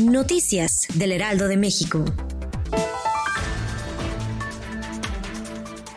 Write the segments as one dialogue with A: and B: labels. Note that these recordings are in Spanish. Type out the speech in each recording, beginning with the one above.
A: Noticias del Heraldo de México.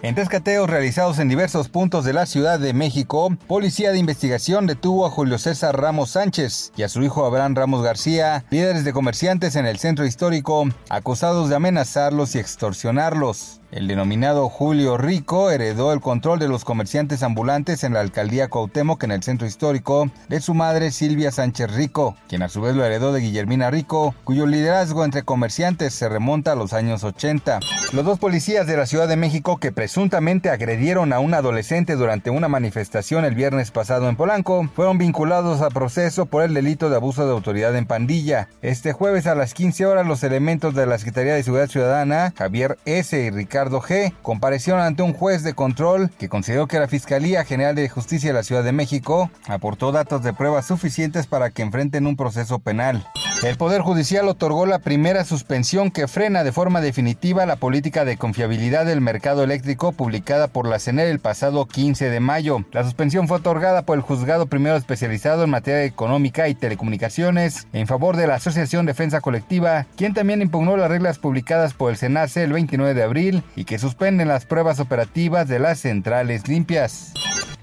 B: En rescateos realizados en diversos puntos de la Ciudad de México, Policía de Investigación detuvo a Julio César Ramos Sánchez y a su hijo Abraham Ramos García, líderes de comerciantes en el centro histórico, acusados de amenazarlos y extorsionarlos. El denominado Julio Rico heredó el control de los comerciantes ambulantes en la alcaldía Cuauhtémoc en el centro histórico de su madre Silvia Sánchez Rico, quien a su vez lo heredó de Guillermina Rico, cuyo liderazgo entre comerciantes se remonta a los años 80. Los dos policías de la Ciudad de México que presuntamente agredieron a un adolescente durante una manifestación el viernes pasado en Polanco fueron vinculados a proceso por el delito de abuso de autoridad en pandilla. Este jueves a las 15 horas los elementos de la Secretaría de Seguridad Ciudadana, Javier S. y Ricardo G. comparecieron ante un juez de control que consideró que la Fiscalía General de Justicia de la Ciudad de México aportó datos de pruebas suficientes para que enfrenten un proceso penal. El Poder Judicial otorgó la primera suspensión que frena de forma definitiva la política de confiabilidad del mercado eléctrico publicada por la CENER el pasado 15 de mayo. La suspensión fue otorgada por el juzgado primero especializado en materia económica y telecomunicaciones en favor de la Asociación Defensa Colectiva, quien también impugnó las reglas publicadas por el SENACE el 29 de abril y que suspenden las pruebas operativas de las centrales limpias.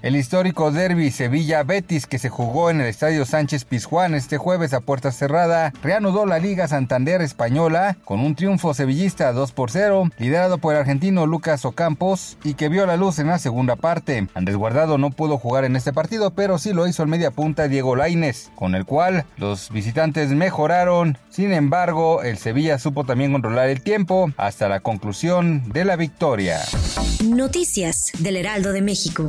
B: El histórico derby Sevilla-Betis que se jugó en el Estadio Sánchez Pizjuán este jueves a puerta cerrada reanudó la Liga Santander Española con un triunfo sevillista 2 por 0, liderado por el argentino Lucas Ocampos y que vio la luz en la segunda parte. Andrés Guardado no pudo jugar en este partido, pero sí lo hizo el media punta Diego Laines, con el cual los visitantes mejoraron. Sin embargo, el Sevilla supo también controlar el tiempo hasta la conclusión de la victoria.
A: Noticias del Heraldo de México.